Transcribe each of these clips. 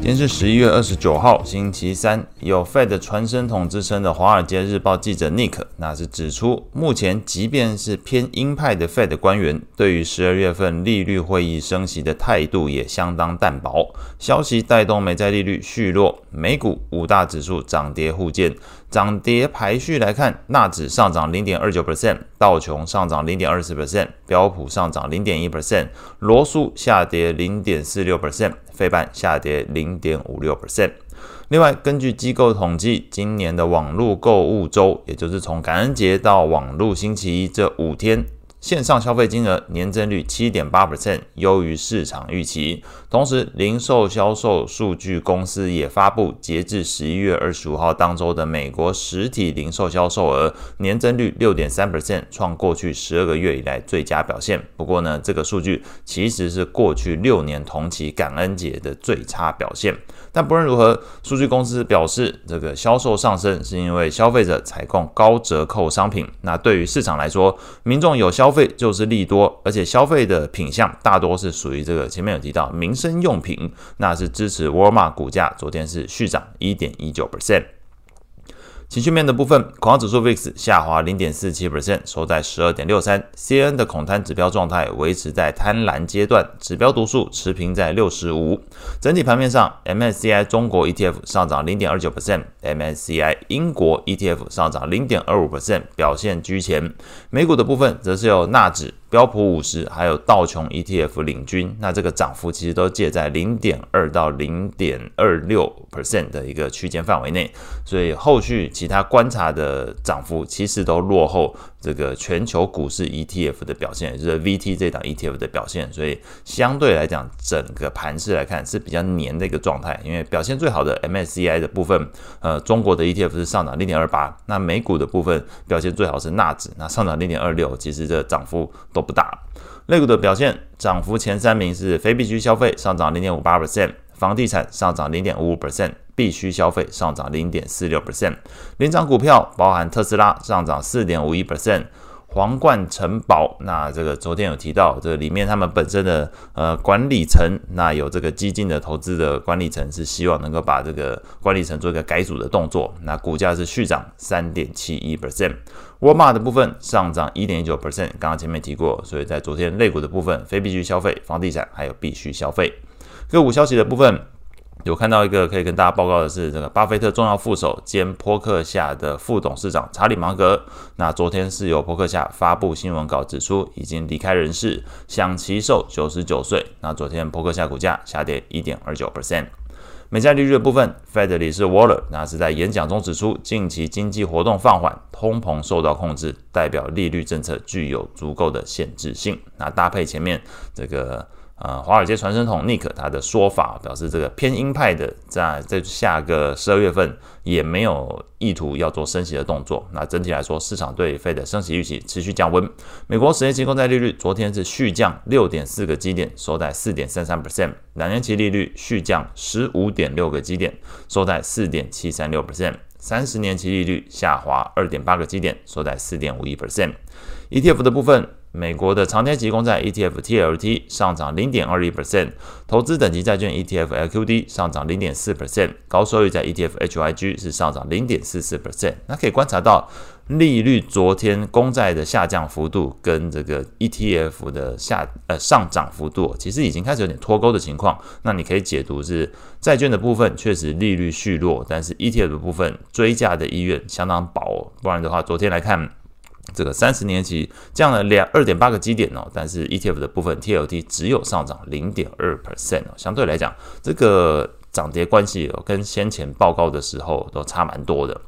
今天是十一月二十九号，星期三。有 Fed 传声筒之称的《华尔街日报》记者 Nick，那是指出，目前即便是偏鹰派的 Fed 官员，对于十二月份利率会议升息的态度也相当淡薄。消息带动美债利率续落，美股五大指数涨跌互见。涨跌排序来看，纳指上涨零点二九 percent，道琼上涨零点二四 percent，标普上涨零点一 percent，罗素下跌零点四六 percent，费半下跌零点五六 percent。另外，根据机构统计，今年的网络购物周，也就是从感恩节到网络星期一这五天。线上消费金额年增率七点八 percent，优于市场预期。同时，零售销售数据公司也发布，截至十一月二十五号当周的美国实体零售销售额年增率六点三 percent，创过去十二个月以来最佳表现。不过呢，这个数据其实是过去六年同期感恩节的最差表现。但不论如何，数据公司表示，这个销售上升是因为消费者采购高折扣商品。那对于市场来说，民众有消费就是利多，而且消费的品项大多是属于这个前面有提到民生用品，那是支持沃尔玛股价昨天是续涨一点一九 percent。情绪面的部分，恐慌指数 VIX 下滑零点四七 percent，收在十二点六三。C N 的恐贪指标状态维持在贪婪阶段，指标读数持平在六十五。整体盘面上，MSCI 中国 ETF 上涨零点二九 percent，MSCI 英国 ETF 上涨零点二五 percent，表现居前。美股的部分则是由纳指。标普五十还有道琼 ETF 领军，那这个涨幅其实都介在零点二到零点二六 percent 的一个区间范围内，所以后续其他观察的涨幅其实都落后。这个全球股市 ETF 的表现，也就是 VT 这档 ETF 的表现，所以相对来讲，整个盘势来看是比较黏的一个状态。因为表现最好的 MSCI 的部分，呃，中国的 ETF 是上涨零点二八，那美股的部分表现最好是纳指，那上涨零点二六，其实这涨幅都不大。类股的表现，涨幅前三名是非必需消费上涨零点五八 percent，房地产上涨零点五五 percent。必须消费上涨零点四六 percent，领涨股票包含特斯拉上涨四点五一 percent，皇冠城堡那这个昨天有提到，这里面他们本身的呃管理层那有这个基金的投资的管理层是希望能够把这个管理层做一个改组的动作，那股价是续涨三点七一 percent，沃尔玛的部分上涨一点一九 percent，刚刚前面提过，所以在昨天类股的部分，非必须消费、房地产还有必须消费个股消息的部分。有看到一个可以跟大家报告的是，这个巴菲特重要副手兼波克夏的副董事长查理芒格，那昨天是由波克夏发布新闻稿指出已经离开人世，享耆寿九十九岁。那昨天波克夏股价下跌一点二九 percent。美债利率的部分，Fed 理事 Waller 那是在演讲中指出，近期经济活动放缓，通膨受到控制，代表利率政策具有足够的限制性。那搭配前面这个。呃，华尔街传声筒 Nick 他的说法表示，这个偏鹰派的在在下个十二月份也没有意图要做升息的动作。那整体来说，市场对 Fed 的升息预期持续降温。美国十年期公债利率昨天是续降六点四个基点，收在四点三三 percent。两年期利率续降十五点六个基点，收在四点七三六 percent。三十年期利率下滑二点八个基点，收在四点五一 percent。ETF 的部分。美国的长天期公债 ETF TLT 上涨零点二一 percent，投资等级债券 ETF LQD 上涨零点四 percent，高收益债 ETF HYG 是上涨零点四四 percent。那可以观察到，利率昨天公债的下降幅度跟这个 ETF 的下呃上涨幅度，其实已经开始有点脱钩的情况。那你可以解读是债券的部分确实利率续弱，但是 ETF 的部分追价的意愿相当薄。不然的话，昨天来看。这个三十年期降了两二点八个基点哦，但是 ETF 的部分 TLT 只有上涨零点二 percent 哦，相对来讲，这个涨跌关系哦，跟先前报告的时候都差蛮多的。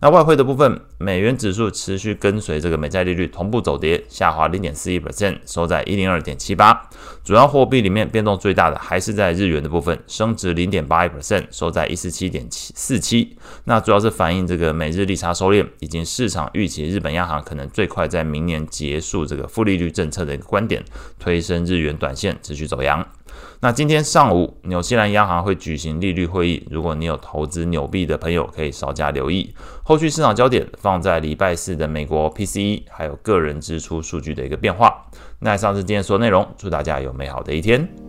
那外汇的部分，美元指数持续跟随这个美债利率同步走跌，下滑零点四一 percent，收在一零二点七八。主要货币里面变动最大的还是在日元的部分，升值零点八一 percent，收在一四七点七四七。那主要是反映这个美日利差收敛，以及市场预期日本央行可能最快在明年结束这个负利率政策的一个观点，推升日元短线持续走阳。那今天上午，纽西兰央行会举行利率会议。如果你有投资纽币的朋友，可以稍加留意。后续市场焦点放在礼拜四的美国 PCE，还有个人支出数据的一个变化。那以上是今天所有内容，祝大家有美好的一天。